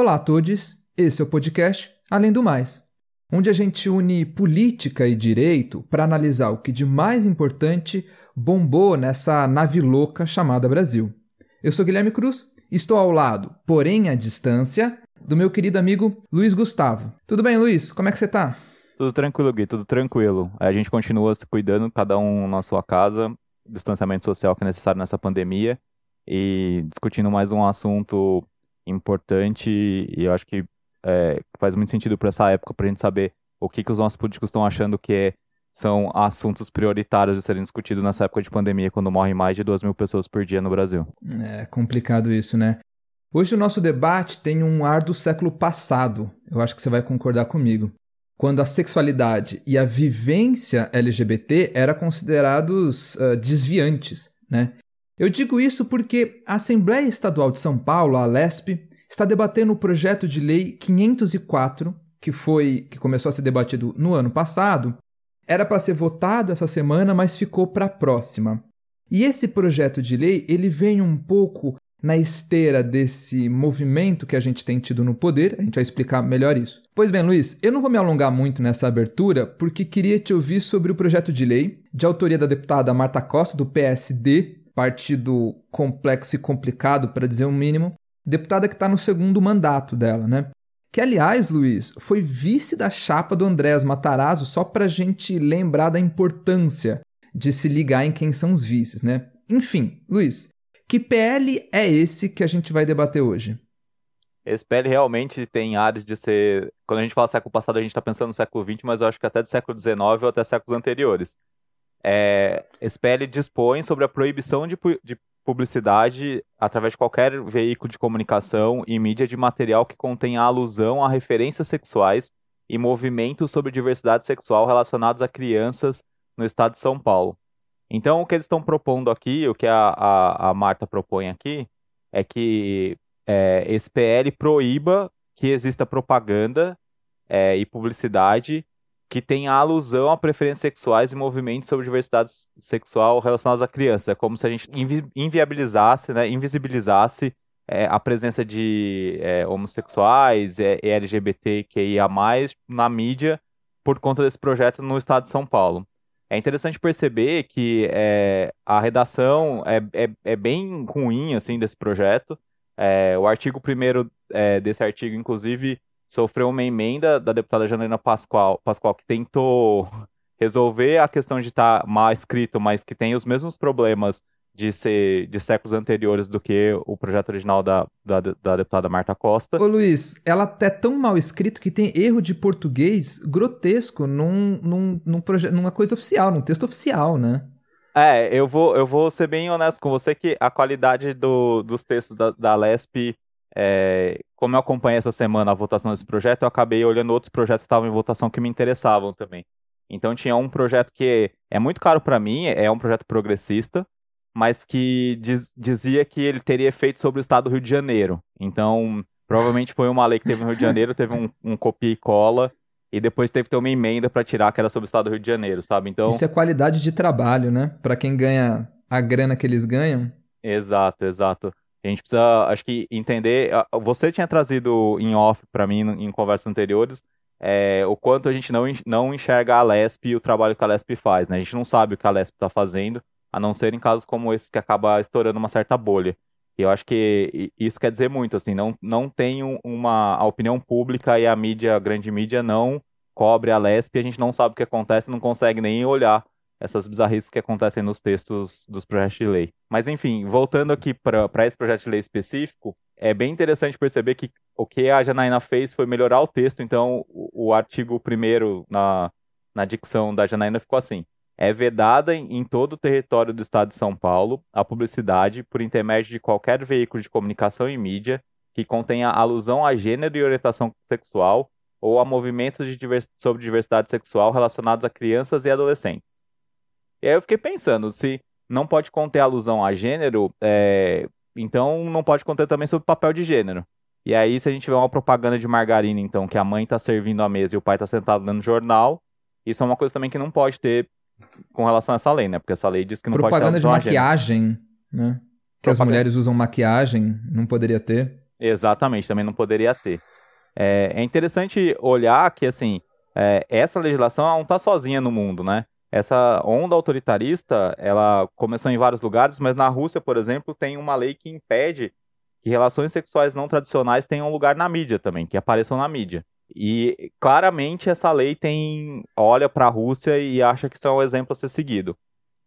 Olá a todos, esse é o podcast Além do Mais, onde a gente une política e direito para analisar o que de mais importante bombou nessa nave louca chamada Brasil. Eu sou Guilherme Cruz, estou ao lado, porém à distância, do meu querido amigo Luiz Gustavo. Tudo bem, Luiz? Como é que você tá? Tudo tranquilo, Gui, tudo tranquilo. A gente continua se cuidando, cada um na sua casa, distanciamento social que é necessário nessa pandemia, e discutindo mais um assunto importante, e eu acho que é, faz muito sentido para essa época, para a gente saber o que, que os nossos políticos estão achando que é, são assuntos prioritários de serem discutidos nessa época de pandemia, quando morrem mais de 2 mil pessoas por dia no Brasil. É complicado isso, né? Hoje o nosso debate tem um ar do século passado, eu acho que você vai concordar comigo quando a sexualidade e a vivência LGBT eram considerados uh, desviantes, né? Eu digo isso porque a Assembleia Estadual de São Paulo, a Alesp, está debatendo o projeto de lei 504, que foi que começou a ser debatido no ano passado, era para ser votado essa semana, mas ficou para a próxima. E esse projeto de lei, ele vem um pouco na esteira desse movimento que a gente tem tido no poder. A gente vai explicar melhor isso. Pois bem, Luiz, eu não vou me alongar muito nessa abertura porque queria te ouvir sobre o projeto de lei de autoria da deputada Marta Costa, do PSD, partido complexo e complicado, para dizer o mínimo, deputada que está no segundo mandato dela, né? Que, aliás, Luiz, foi vice da chapa do Andrés Matarazzo, só para a gente lembrar da importância de se ligar em quem são os vices, né? Enfim, Luiz, que PL é esse que a gente vai debater hoje? Esse PL realmente tem áreas de ser. Quando a gente fala século passado, a gente está pensando no século XX, mas eu acho que até do século XIX ou até séculos anteriores. É... Esse PL dispõe sobre a proibição de, de publicidade através de qualquer veículo de comunicação e mídia de material que contenha alusão a referências sexuais e movimentos sobre diversidade sexual relacionados a crianças no estado de São Paulo. Então, o que eles estão propondo aqui, o que a, a, a Marta propõe aqui, é que é, esse PL proíba que exista propaganda é, e publicidade que tenha alusão a preferências sexuais e movimentos sobre diversidade sexual relacionados a crianças. É como se a gente invi inviabilizasse, né, invisibilizasse é, a presença de é, homossexuais e LGBTQIA+, na mídia por conta desse projeto no estado de São Paulo. É interessante perceber que é, a redação é, é, é, bem ruim assim desse projeto. É, o artigo primeiro é, desse artigo, inclusive, sofreu uma emenda da deputada Janaína Pascoal, Pascoal que tentou resolver a questão de estar tá mal escrito, mas que tem os mesmos problemas de ser de séculos anteriores do que o projeto original da, da, da, deputada Marta Costa. Ô Luiz, ela é tão mal escrito que tem erro de português grotesco num, num, num projeto, numa coisa oficial, num texto oficial, né? É, eu vou, eu vou ser bem honesto com você que a qualidade do, dos textos da, da LESP, é, como eu acompanhei essa semana a votação desse projeto, eu acabei olhando outros projetos que estavam em votação que me interessavam também. Então tinha um projeto que é muito caro para mim, é um projeto progressista, mas que diz, dizia que ele teria efeito sobre o estado do Rio de Janeiro. Então, provavelmente foi uma lei que teve no Rio de Janeiro, teve um, um copia e cola, e depois teve que ter uma emenda para tirar que era sobre o estado do Rio de Janeiro, sabe? Então Isso é qualidade de trabalho, né? Para quem ganha a grana que eles ganham. Exato, exato. A gente precisa, acho que entender. Você tinha trazido em off para mim em conversas anteriores é, o quanto a gente não, não enxerga a Lesp e o trabalho que a Lesp faz, né? A gente não sabe o que a Lesp está fazendo a não ser em casos como esse que acaba estourando uma certa bolha. E eu acho que isso quer dizer muito, assim, não, não tem uma a opinião pública e a mídia, a grande mídia não cobre a LESP, a gente não sabe o que acontece, não consegue nem olhar essas bizarrices que acontecem nos textos dos projetos de lei. Mas enfim, voltando aqui para esse projeto de lei específico, é bem interessante perceber que o que a Janaína fez foi melhorar o texto, então o, o artigo primeiro na, na dicção da Janaína ficou assim: é vedada em, em todo o território do estado de São Paulo a publicidade por intermédio de qualquer veículo de comunicação e mídia que contenha alusão a gênero e orientação sexual ou a movimentos divers... sobre diversidade sexual relacionados a crianças e adolescentes. E aí eu fiquei pensando, se não pode conter alusão a gênero, é... então não pode conter também sobre papel de gênero. E aí, se a gente tiver uma propaganda de margarina, então, que a mãe está servindo a mesa e o pai está sentado lendo jornal, isso é uma coisa também que não pode ter com relação a essa lei, né? Porque essa lei diz que não Propaganda pode ter de maquiagem, né? Que Propaganda. as mulheres usam maquiagem, não poderia ter. Exatamente, também não poderia ter. É, é interessante olhar que, assim, é, essa legislação não está sozinha no mundo, né? Essa onda autoritarista, ela começou em vários lugares, mas na Rússia, por exemplo, tem uma lei que impede que relações sexuais não tradicionais tenham lugar na mídia também, que apareçam na mídia. E claramente essa lei tem olha para a Rússia e acha que isso é um exemplo a ser seguido.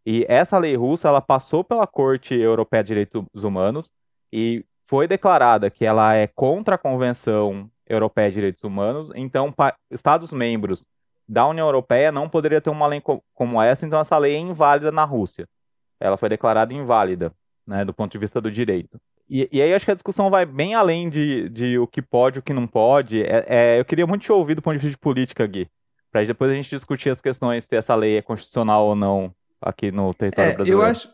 E essa lei russa, ela passou pela Corte Europeia de Direitos Humanos e foi declarada que ela é contra a Convenção Europeia de Direitos Humanos, então Estados-membros da União Europeia não poderia ter uma lei co como essa, então essa lei é inválida na Rússia. Ela foi declarada inválida, né, do ponto de vista do direito. E, e aí acho que a discussão vai bem além de, de o que pode e o que não pode. É, é, eu queria muito te ouvir do ponto de vista de política, Gui, para depois a gente discutir as questões se essa lei é constitucional ou não aqui no território é, brasileiro. Eu acho,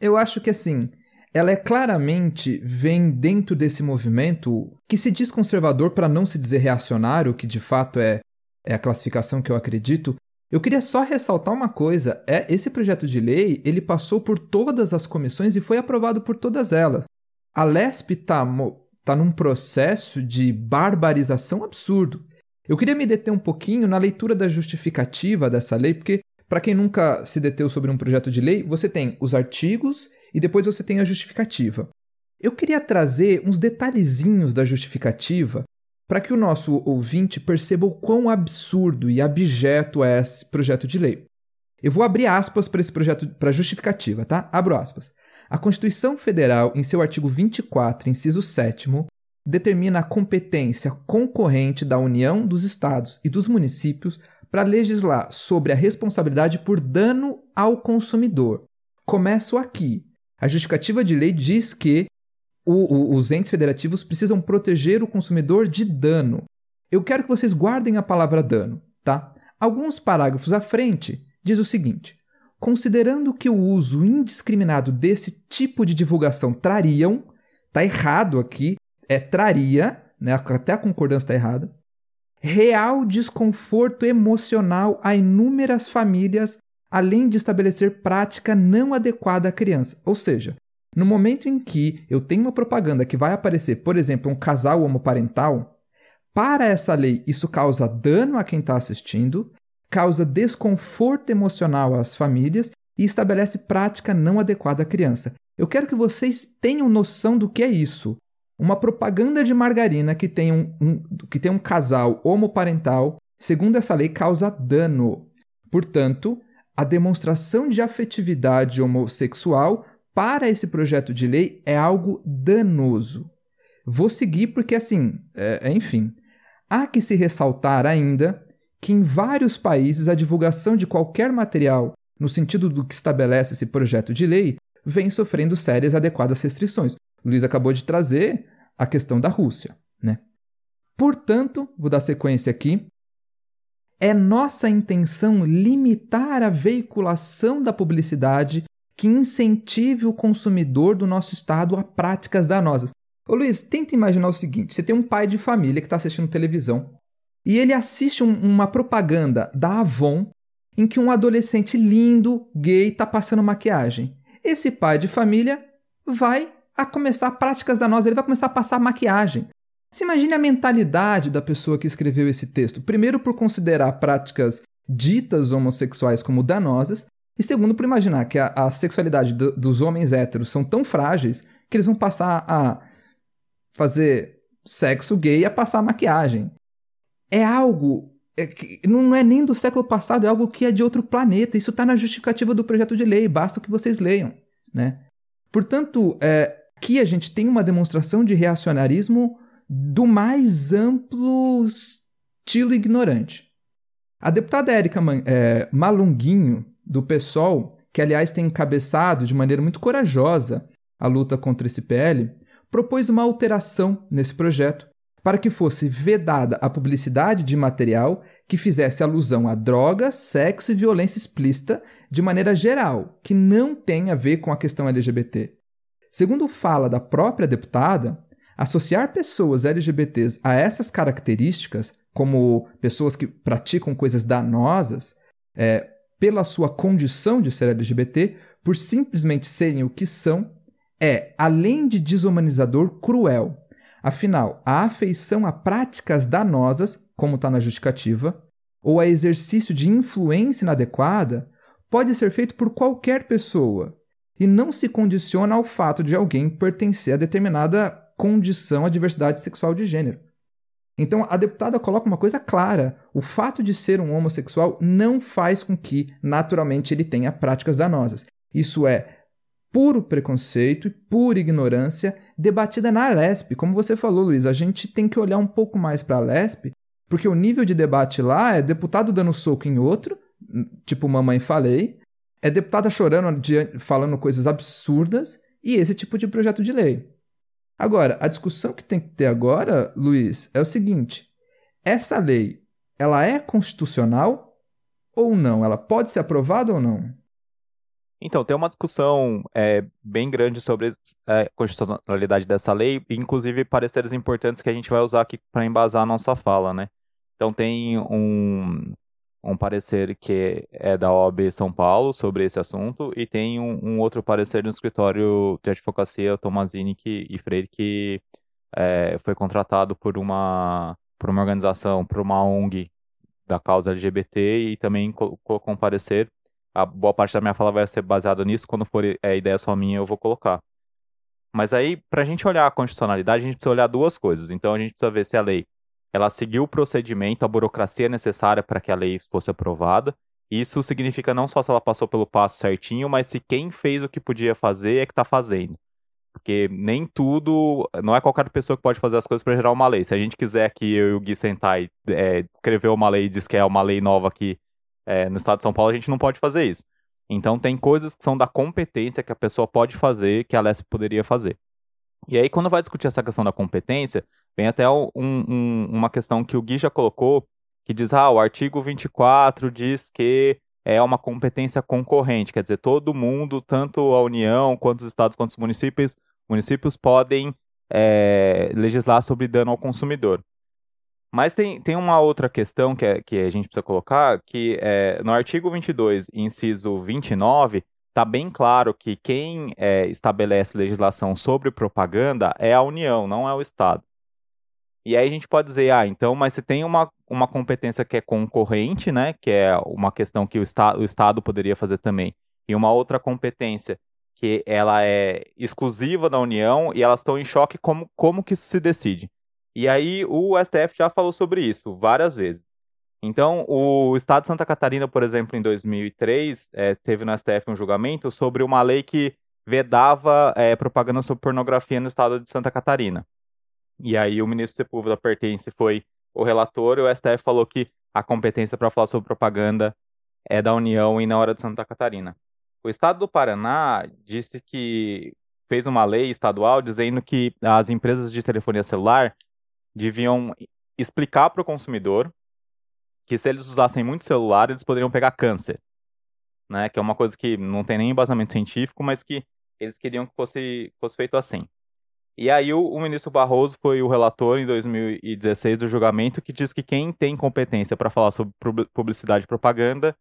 eu acho que assim, ela é claramente vem dentro desse movimento que se diz conservador para não se dizer reacionário, que de fato é, é a classificação que eu acredito. Eu queria só ressaltar uma coisa, é esse projeto de lei, ele passou por todas as comissões e foi aprovado por todas elas. A LESP está tá num processo de barbarização absurdo. Eu queria me deter um pouquinho na leitura da justificativa dessa lei, porque para quem nunca se deteu sobre um projeto de lei, você tem os artigos e depois você tem a justificativa. Eu queria trazer uns detalhezinhos da justificativa para que o nosso ouvinte perceba o quão absurdo e abjeto é esse projeto de lei. Eu vou abrir aspas para esse projeto, para justificativa, tá? Abro aspas. A Constituição Federal, em seu artigo 24, inciso 7, determina a competência concorrente da União, dos Estados e dos municípios para legislar sobre a responsabilidade por dano ao consumidor. Começo aqui. A justificativa de lei diz que o, o, os entes federativos precisam proteger o consumidor de dano. Eu quero que vocês guardem a palavra dano, tá? Alguns parágrafos à frente diz o seguinte: considerando que o uso indiscriminado desse tipo de divulgação trariam, tá errado aqui, é traria, né? Até a concordância está errada real desconforto emocional a inúmeras famílias, além de estabelecer prática não adequada à criança. Ou seja, no momento em que eu tenho uma propaganda que vai aparecer, por exemplo, um casal homoparental, para essa lei isso causa dano a quem está assistindo, causa desconforto emocional às famílias e estabelece prática não adequada à criança. Eu quero que vocês tenham noção do que é isso. Uma propaganda de margarina que tem um, um, que tem um casal homoparental, segundo essa lei, causa dano. Portanto, a demonstração de afetividade homossexual para esse projeto de lei é algo danoso. Vou seguir porque, assim, é, enfim, há que se ressaltar ainda que em vários países a divulgação de qualquer material, no sentido do que estabelece esse projeto de lei, vem sofrendo sérias adequadas restrições. Luiz acabou de trazer a questão da Rússia. Né? Portanto, vou dar sequência aqui. É nossa intenção limitar a veiculação da publicidade que incentive o consumidor do nosso estado a práticas danosas. Ô Luiz, tenta imaginar o seguinte: você tem um pai de família que está assistindo televisão e ele assiste um, uma propaganda da Avon em que um adolescente lindo, gay, está passando maquiagem. Esse pai de família vai a começar práticas danosas, ele vai começar a passar maquiagem. Você imagine a mentalidade da pessoa que escreveu esse texto. Primeiro, por considerar práticas ditas homossexuais como danosas, e segundo, por imaginar que a, a sexualidade do, dos homens héteros são tão frágeis que eles vão passar a fazer sexo gay a passar maquiagem. É algo é que não é nem do século passado, é algo que é de outro planeta. Isso está na justificativa do projeto de lei, basta que vocês leiam. Né? Portanto, é, Aqui a gente tem uma demonstração de reacionarismo do mais amplo estilo ignorante. A deputada Érica é, Malunguinho, do PSOL, que aliás tem encabeçado de maneira muito corajosa a luta contra esse PL, propôs uma alteração nesse projeto para que fosse vedada a publicidade de material que fizesse alusão a droga, sexo e violência explícita de maneira geral, que não tem a ver com a questão LGBT. Segundo fala da própria deputada, associar pessoas LGBTs a essas características, como pessoas que praticam coisas danosas, é, pela sua condição de ser LGBT, por simplesmente serem o que são, é, além de desumanizador, cruel. Afinal, a afeição a práticas danosas, como está na justificativa, ou a exercício de influência inadequada, pode ser feito por qualquer pessoa e não se condiciona ao fato de alguém pertencer a determinada condição à diversidade sexual de gênero. Então, a deputada coloca uma coisa clara: o fato de ser um homossexual não faz com que, naturalmente, ele tenha práticas danosas. Isso é puro preconceito e pura ignorância debatida na LESP. Como você falou, Luiz, a gente tem que olhar um pouco mais para a LESP, porque o nível de debate lá é deputado dando soco em outro, tipo mamãe falei, é deputada chorando, falando coisas absurdas, e esse tipo de projeto de lei. Agora, a discussão que tem que ter agora, Luiz, é o seguinte: essa lei, ela é constitucional ou não? Ela pode ser aprovada ou não? Então, tem uma discussão é, bem grande sobre a é, constitucionalidade dessa lei, inclusive pareceres importantes que a gente vai usar aqui para embasar a nossa fala, né? Então, tem um, um parecer que é da OAB São Paulo sobre esse assunto e tem um, um outro parecer do escritório de advocacia Tomazini que, e Freire que é, foi contratado por uma, por uma organização, por uma ONG da causa LGBT e também colocou um parecer. A boa parte da minha fala vai ser baseada nisso, quando for é, ideia só minha eu vou colocar. Mas aí, para a gente olhar a constitucionalidade, a gente precisa olhar duas coisas. Então, a gente precisa ver se a lei ela seguiu o procedimento, a burocracia necessária para que a lei fosse aprovada. Isso significa não só se ela passou pelo passo certinho, mas se quem fez o que podia fazer é que está fazendo. Porque nem tudo, não é qualquer pessoa que pode fazer as coisas para gerar uma lei. Se a gente quiser que eu e o Gui sentar e é, escrever uma lei e diz que é uma lei nova aqui é, no estado de São Paulo, a gente não pode fazer isso. Então tem coisas que são da competência que a pessoa pode fazer que a LESP poderia fazer. E aí, quando vai discutir essa questão da competência, vem até um, um, uma questão que o Gui já colocou, que diz, ah, o artigo 24 diz que é uma competência concorrente, quer dizer, todo mundo, tanto a União, quanto os estados, quanto os municípios, municípios podem é, legislar sobre dano ao consumidor. Mas tem, tem uma outra questão que, é, que a gente precisa colocar, que é, no artigo 22, inciso 29, está bem claro que quem é, estabelece legislação sobre propaganda é a União, não é o Estado. E aí a gente pode dizer, ah, então, mas se tem uma, uma competência que é concorrente, né, que é uma questão que o, esta, o Estado poderia fazer também, e uma outra competência que ela é exclusiva da União e elas estão em choque, como, como que isso se decide? E aí o STF já falou sobre isso várias vezes. Então, o Estado de Santa Catarina, por exemplo, em 2003, é, teve no STF um julgamento sobre uma lei que vedava é, propaganda sobre pornografia no Estado de Santa Catarina. E aí o ministro Sepúlveda Pertence foi o relator e o STF falou que a competência para falar sobre propaganda é da União e na hora de Santa Catarina. O Estado do Paraná disse que fez uma lei estadual dizendo que as empresas de telefonia celular deviam explicar para o consumidor que se eles usassem muito celular, eles poderiam pegar câncer. Né? Que é uma coisa que não tem nem embasamento científico, mas que eles queriam que fosse, fosse feito assim. E aí o, o, ministro Barroso foi o relator em 2016 do julgamento que diz que quem tem competência para falar sobre publicidade e propaganda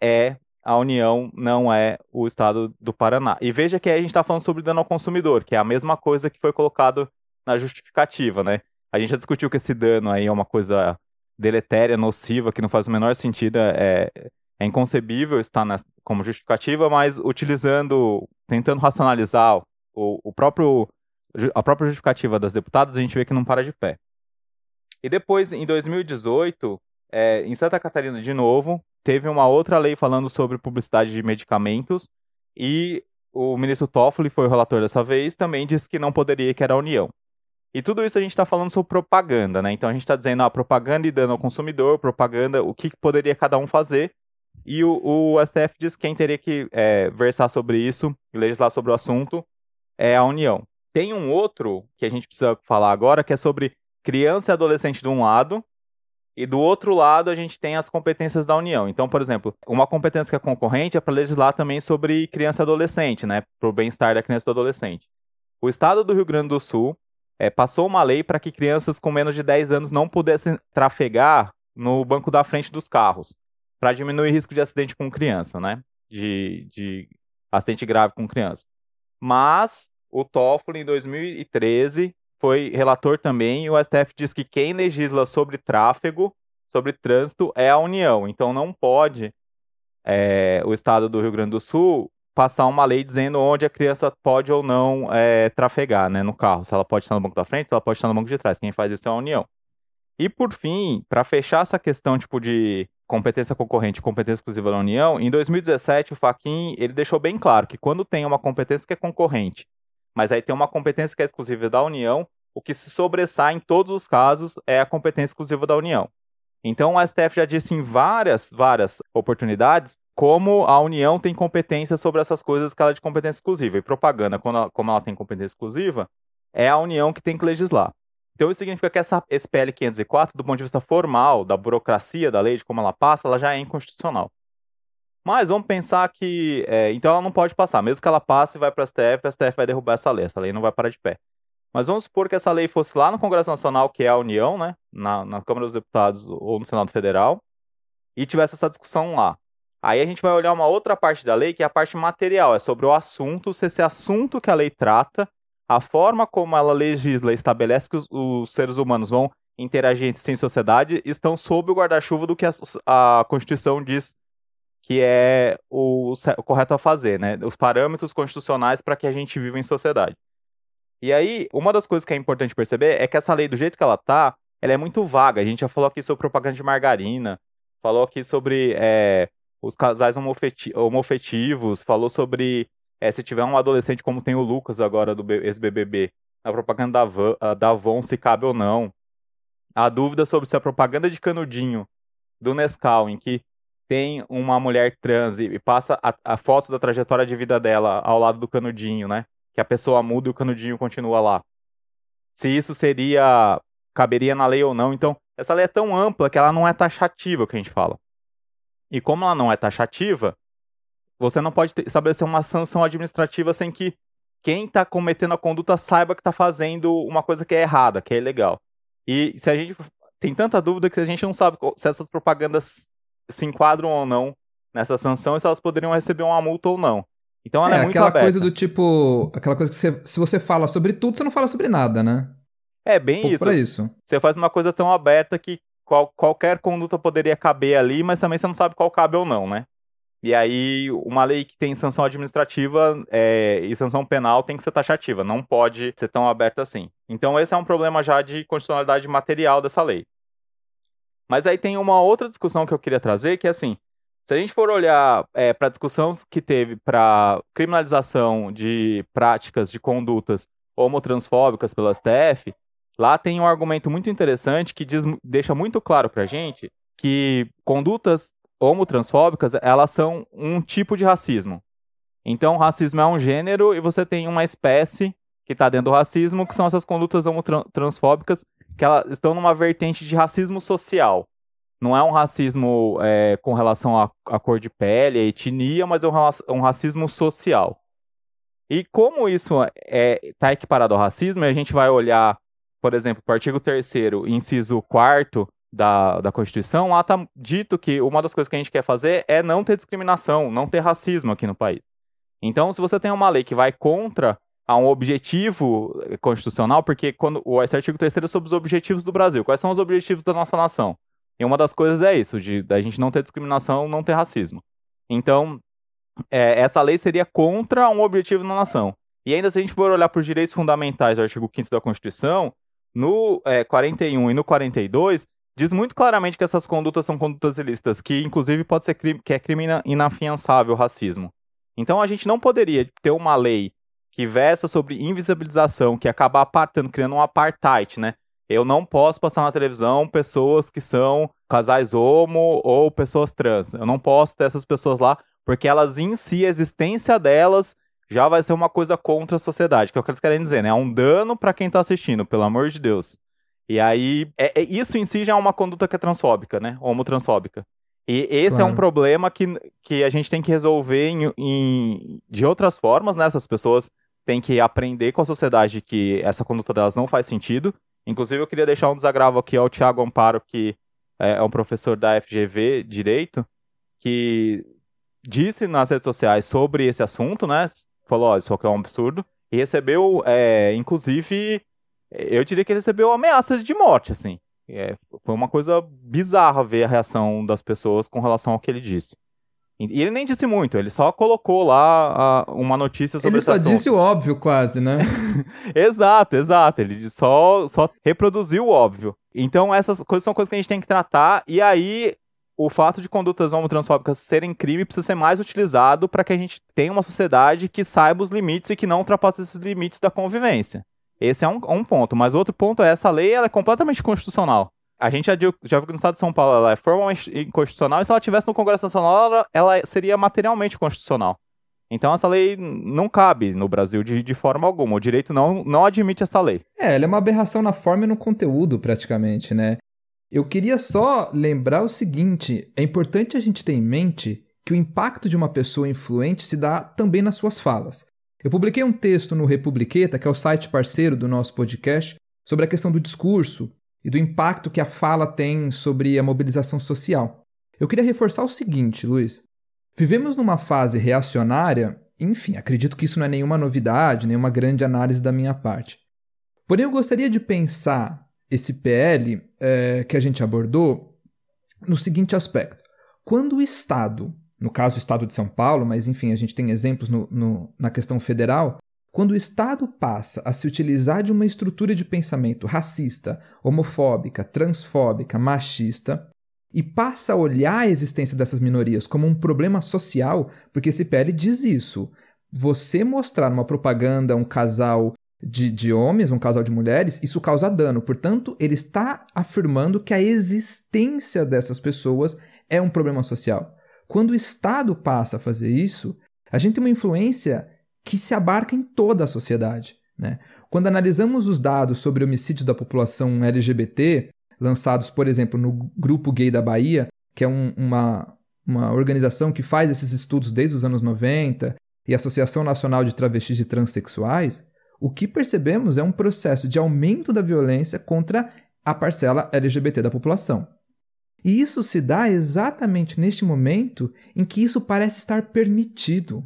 é a União, não é o Estado do Paraná. E veja que aí a gente está falando sobre dano ao consumidor, que é a mesma coisa que foi colocado na justificativa, né? A gente já discutiu que esse dano aí é uma coisa deletéria, nociva, que não faz o menor sentido, é, é inconcebível estar na, como justificativa, mas utilizando, tentando racionalizar o, o próprio, a própria justificativa das deputadas, a gente vê que não para de pé. E depois, em 2018, é, em Santa Catarina, de novo, teve uma outra lei falando sobre publicidade de medicamentos e o ministro Toffoli foi o relator dessa vez, também disse que não poderia, que era a União. E tudo isso a gente está falando sobre propaganda, né? Então a gente está dizendo, ah, propaganda e dano ao consumidor, propaganda, o que poderia cada um fazer. E o, o STF diz que quem teria que é, versar sobre isso, legislar sobre o assunto, é a União. Tem um outro que a gente precisa falar agora, que é sobre criança e adolescente de um lado, e do outro lado a gente tem as competências da União. Então, por exemplo, uma competência que é concorrente é para legislar também sobre criança e adolescente, né? Para o bem-estar da criança e do adolescente. O Estado do Rio Grande do Sul é, passou uma lei para que crianças com menos de 10 anos não pudessem trafegar no banco da frente dos carros, para diminuir o risco de acidente com criança, né? De, de acidente grave com criança. Mas o Toffoli, em 2013, foi relator também, e o STF diz que quem legisla sobre tráfego, sobre trânsito, é a União. Então não pode é, o Estado do Rio Grande do Sul passar uma lei dizendo onde a criança pode ou não é, trafegar né, no carro. Se ela pode estar no banco da frente, se ela pode estar no banco de trás. Quem faz isso é a União. E por fim, para fechar essa questão tipo de competência concorrente competência exclusiva da União, em 2017 o Faquin ele deixou bem claro que quando tem uma competência que é concorrente, mas aí tem uma competência que é exclusiva da União, o que se sobressai em todos os casos é a competência exclusiva da União. Então o STF já disse em várias, várias oportunidades como a União tem competência sobre essas coisas que ela é de competência exclusiva. E propaganda, ela, como ela tem competência exclusiva, é a União que tem que legislar. Então isso significa que essa SPL 504, do ponto de vista formal, da burocracia da lei, de como ela passa, ela já é inconstitucional. Mas vamos pensar que. É, então ela não pode passar. Mesmo que ela passe e vai para o STF, o STF vai derrubar essa lei. Essa lei não vai parar de pé. Mas vamos supor que essa lei fosse lá no Congresso Nacional, que é a União, né? Na, na Câmara dos Deputados ou no Senado Federal, e tivesse essa discussão lá. Aí a gente vai olhar uma outra parte da lei, que é a parte material, é sobre o assunto, se esse assunto que a lei trata, a forma como ela legisla e estabelece que os, os seres humanos vão interagir em sociedade, estão sob o guarda-chuva do que a, a Constituição diz que é o, o, correto a fazer, né? Os parâmetros constitucionais para que a gente viva em sociedade. E aí, uma das coisas que é importante perceber é que essa lei, do jeito que ela tá, ela é muito vaga. A gente já falou aqui sobre propaganda de margarina, falou aqui sobre é, os casais homofetivos, falou sobre é, se tiver um adolescente como tem o Lucas agora do ex-BBB, a propaganda da, Van, da Avon se cabe ou não. A dúvida sobre se a propaganda de canudinho do Nescau, em que tem uma mulher trans e passa a, a foto da trajetória de vida dela ao lado do canudinho, né? que a pessoa muda e o canudinho continua lá. Se isso seria caberia na lei ou não. Então, essa lei é tão ampla que ela não é taxativa, que a gente fala. E como ela não é taxativa, você não pode estabelecer uma sanção administrativa sem que quem está cometendo a conduta saiba que está fazendo uma coisa que é errada, que é ilegal. E se a gente tem tanta dúvida que a gente não sabe se essas propagandas se enquadram ou não nessa sanção e se elas poderiam receber uma multa ou não. Então ela é, é muito aquela aberta. coisa do tipo, aquela coisa que você, se você fala sobre tudo, você não fala sobre nada, né? É bem isso. Isso. Você faz uma coisa tão aberta que qual, qualquer conduta poderia caber ali, mas também você não sabe qual cabe ou não, né? E aí, uma lei que tem sanção administrativa é, e sanção penal tem que ser taxativa, não pode ser tão aberta assim. Então, esse é um problema já de constitucionalidade material dessa lei. Mas aí tem uma outra discussão que eu queria trazer, que é assim: se a gente for olhar é, para a discussão que teve para criminalização de práticas, de condutas homotransfóbicas pelo STF, lá tem um argumento muito interessante que diz, deixa muito claro para a gente que condutas homotransfóbicas, elas são um tipo de racismo. Então, racismo é um gênero e você tem uma espécie que está dentro do racismo, que são essas condutas homotransfóbicas, que elas estão numa vertente de racismo social. Não é um racismo é, com relação à, cor de pele, à etnia, mas é um, um racismo social. E como isso está é, tá equiparado ao racismo, a gente vai olhar, por exemplo, o artigo 3 inciso 4 da, da Constituição, lá está dito que uma das coisas que a gente quer fazer é não ter discriminação, não ter racismo aqui no país. Então, se você tem uma lei que vai contra a um objetivo constitucional, porque quando esse artigo 3 é sobre os objetivos do Brasil. Quais são os objetivos da nossa nação? E uma das coisas é isso, de da gente não ter discriminação, não ter racismo. Então, é, essa lei seria contra um objetivo na nação. E ainda se a gente for olhar para os direitos fundamentais do artigo 5 da Constituição, no é, 41 e no 42, diz muito claramente que essas condutas são condutas ilícitas, que inclusive pode ser crime, que é crime inafiançável o racismo. Então a gente não poderia ter uma lei que versa sobre invisibilização, que acaba apartando, criando um apartheid, né? eu não posso passar na televisão pessoas que são casais homo ou pessoas trans. Eu não posso ter essas pessoas lá, porque elas em si, a existência delas já vai ser uma coisa contra a sociedade, que é o que eles querem dizer, né? É um dano para quem tá assistindo, pelo amor de Deus. E aí, é, é, isso em si já é uma conduta que é transfóbica, né? Homotransfóbica. E esse claro. é um problema que, que a gente tem que resolver em, em, de outras formas, né? Essas pessoas têm que aprender com a sociedade que essa conduta delas não faz sentido Inclusive, eu queria deixar um desagravo aqui ao Thiago Amparo, que é, é um professor da FGV Direito, que disse nas redes sociais sobre esse assunto, né? Falou, ó, isso aqui é um absurdo. E recebeu, é, inclusive, eu diria que ele recebeu ameaça de morte, assim. É, foi uma coisa bizarra ver a reação das pessoas com relação ao que ele disse. E ele nem disse muito, ele só colocou lá a, uma notícia sobre Ele só disse o óbvio, quase, né? exato, exato. Ele só, só reproduziu o óbvio. Então, essas coisas são coisas que a gente tem que tratar. E aí, o fato de condutas homotransfóbicas serem crime precisa ser mais utilizado para que a gente tenha uma sociedade que saiba os limites e que não ultrapasse esses limites da convivência. Esse é um, um ponto. Mas outro ponto é essa lei ela é completamente constitucional. A gente já, já viu que no estado de São Paulo ela é formalmente inconstitucional e se ela tivesse no Congresso Nacional ela, ela seria materialmente constitucional. Então essa lei não cabe no Brasil de, de forma alguma. O direito não, não admite essa lei. É, ela é uma aberração na forma e no conteúdo, praticamente, né? Eu queria só lembrar o seguinte: é importante a gente ter em mente que o impacto de uma pessoa influente se dá também nas suas falas. Eu publiquei um texto no Republiqueta, que é o site parceiro do nosso podcast, sobre a questão do discurso e do impacto que a fala tem sobre a mobilização social. Eu queria reforçar o seguinte, Luiz. Vivemos numa fase reacionária, enfim, acredito que isso não é nenhuma novidade, nenhuma grande análise da minha parte. Porém, eu gostaria de pensar esse PL é, que a gente abordou no seguinte aspecto. Quando o Estado, no caso o Estado de São Paulo, mas enfim, a gente tem exemplos no, no, na questão federal, quando o Estado passa a se utilizar de uma estrutura de pensamento racista, homofóbica, transfóbica, machista, e passa a olhar a existência dessas minorias como um problema social, porque esse PL diz isso. Você mostrar numa propaganda um casal de, de homens, um casal de mulheres, isso causa dano. Portanto, ele está afirmando que a existência dessas pessoas é um problema social. Quando o Estado passa a fazer isso, a gente tem uma influência que se abarca em toda a sociedade. Né? Quando analisamos os dados sobre homicídios da população LGBT, lançados, por exemplo, no Grupo Gay da Bahia, que é um, uma, uma organização que faz esses estudos desde os anos 90, e a Associação Nacional de Travestis e Transsexuais, o que percebemos é um processo de aumento da violência contra a parcela LGBT da população. E isso se dá exatamente neste momento em que isso parece estar permitido.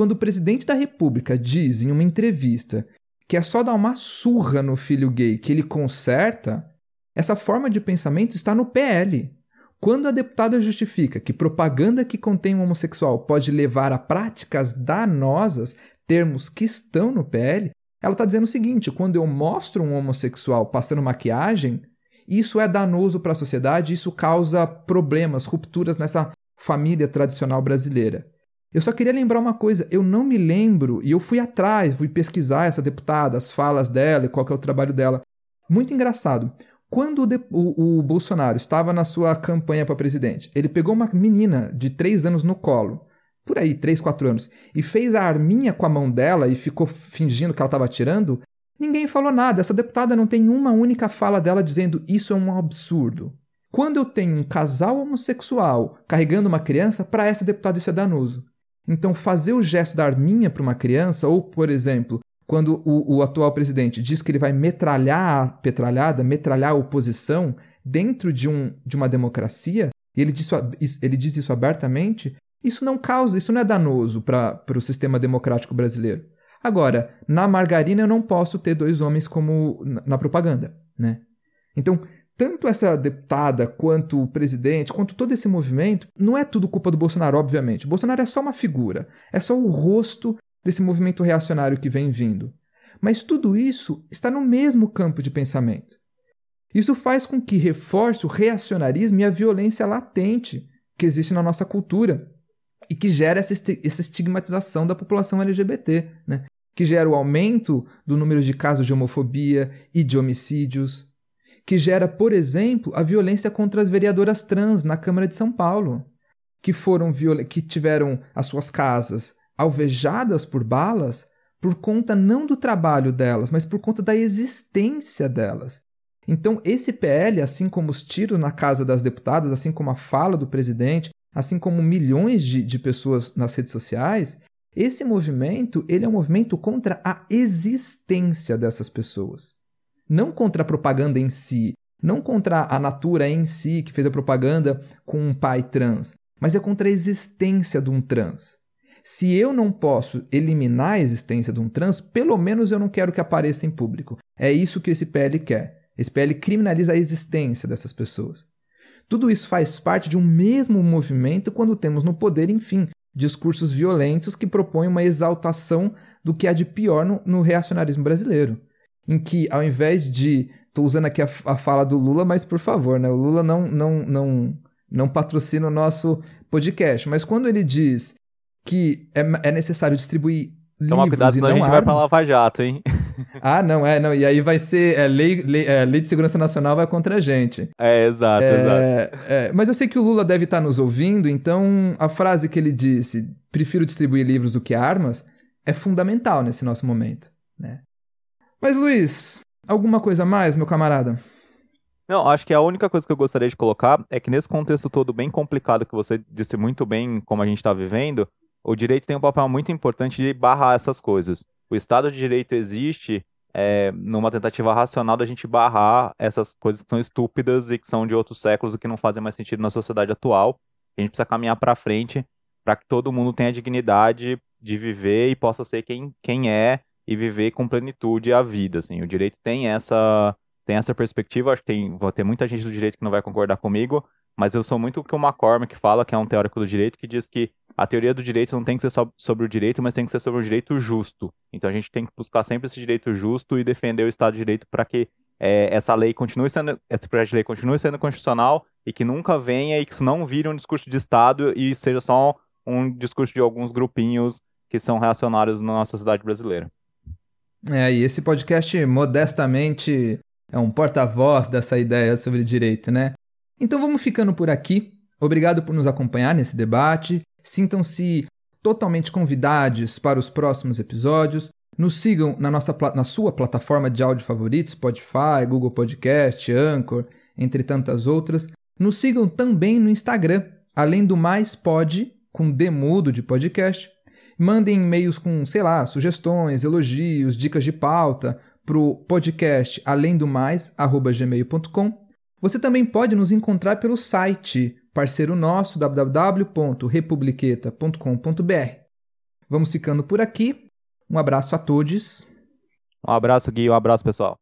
Quando o presidente da República diz em uma entrevista que é só dar uma surra no filho gay que ele conserta, essa forma de pensamento está no PL. Quando a deputada justifica que propaganda que contém um homossexual pode levar a práticas danosas, termos que estão no PL, ela está dizendo o seguinte: quando eu mostro um homossexual passando maquiagem, isso é danoso para a sociedade, isso causa problemas, rupturas nessa família tradicional brasileira. Eu só queria lembrar uma coisa, eu não me lembro, e eu fui atrás, fui pesquisar essa deputada, as falas dela e qual é o trabalho dela. Muito engraçado. Quando o, de, o, o Bolsonaro estava na sua campanha para presidente, ele pegou uma menina de três anos no colo, por aí, três, quatro anos, e fez a arminha com a mão dela e ficou fingindo que ela estava atirando, ninguém falou nada. Essa deputada não tem uma única fala dela dizendo isso é um absurdo. Quando eu tenho um casal homossexual carregando uma criança, para essa deputada isso é danoso. Então, fazer o gesto da arminha para uma criança, ou, por exemplo, quando o, o, atual presidente diz que ele vai metralhar a petralhada, metralhar a oposição dentro de, um, de uma democracia, e ele diz, ele diz isso abertamente, isso não causa, isso não é danoso para o sistema democrático brasileiro. Agora, na margarina eu não posso ter dois homens como na, na propaganda, né? Então, tanto essa deputada quanto o presidente, quanto todo esse movimento, não é tudo culpa do Bolsonaro, obviamente. O Bolsonaro é só uma figura, é só o rosto desse movimento reacionário que vem vindo. Mas tudo isso está no mesmo campo de pensamento. Isso faz com que reforce o reacionarismo e a violência latente que existe na nossa cultura e que gera essa, estigmatização da população LGBT, né? que gera o aumento do número de casos de homofobia e de homicídios, que gera, por exemplo, a violência contra as vereadoras trans na Câmara de São Paulo, que foram que tiveram as suas casas alvejadas por balas por conta não do trabalho delas, mas por conta da existência delas. Então, esse PL, assim como os tiros na casa das deputadas, assim como a fala do presidente, assim como milhões de, de pessoas nas redes sociais, esse movimento ele é um movimento contra a existência dessas pessoas não contra a propaganda em si, não contra a Natura em si, que fez a propaganda com um pai trans, mas é contra a existência de um trans. Se eu não posso eliminar a existência de um trans, pelo menos eu não quero que apareça em público. É isso que esse PL quer. Esse PL criminaliza a existência dessas pessoas. Tudo isso faz parte de um mesmo movimento quando temos no poder, enfim, discursos violentos que propõem uma exaltação do que há de pior no, no reacionarismo brasileiro. Em que, ao invés de. Estou usando aqui a, a, fala do Lula, mas por favor, né? O Lula não, não, não, não patrocina o nosso podcast. Mas quando ele diz que é, é necessário distribuir Toma livros cuidado, senão a gente armas, vai pra Lava Jato, hein? ah, não, é, não. E aí vai ser. É, lei, lei, é, lei de Segurança Nacional vai contra a gente. É, exato, é, exato. É, mas eu sei que o Lula deve estar nos ouvindo, então a frase que ele disse, prefiro distribuir livros do que armas, é fundamental nesse nosso momento, né? Mas, Luiz, alguma coisa mais, meu camarada? Não, acho que a única coisa que eu gostaria de colocar é que nesse contexto todo bem complicado que você disse muito bem como a gente está vivendo, o direito tem um papel muito importante de barrar essas coisas. O Estado de Direito existe é, numa tentativa racional da gente barrar essas coisas que são estúpidas e que são de outros séculos e que não fazem mais sentido na sociedade atual. A gente precisa caminhar para frente para que todo mundo tenha dignidade de viver e possa ser quem, quem é e viver com plenitude a vida. Assim. O direito tem essa, tem essa perspectiva, acho que tem, vai ter muita gente do direito que não vai concordar comigo, mas eu sou muito o que o McCormick fala, que é um teórico do direito, que diz que a teoria do direito não tem que ser só sobre o direito, mas tem que ser sobre o direito justo. Então a gente tem que buscar sempre esse direito justo e defender o Estado de Direito para que é, essa lei continue sendo, esse projeto de lei continue sendo constitucional e que nunca venha e que isso não vire um discurso de Estado e seja só um discurso de alguns grupinhos que são reacionários na sociedade brasileira. É, e esse podcast, modestamente, é um porta-voz dessa ideia sobre direito, né? Então vamos ficando por aqui. Obrigado por nos acompanhar nesse debate. Sintam-se totalmente convidados para os próximos episódios. Nos sigam na, nossa, na sua plataforma de áudio favorito, Spotify, Google Podcast, Anchor, entre tantas outras. Nos sigam também no Instagram, além do mais pode, com demudo de podcast, Mandem e-mails com, sei lá, sugestões, elogios, dicas de pauta para o podcast além do mais, gmail.com. Você também pode nos encontrar pelo site parceiro nosso, www.republiqueta.com.br. Vamos ficando por aqui. Um abraço a todos. Um abraço, Gui. Um abraço, pessoal.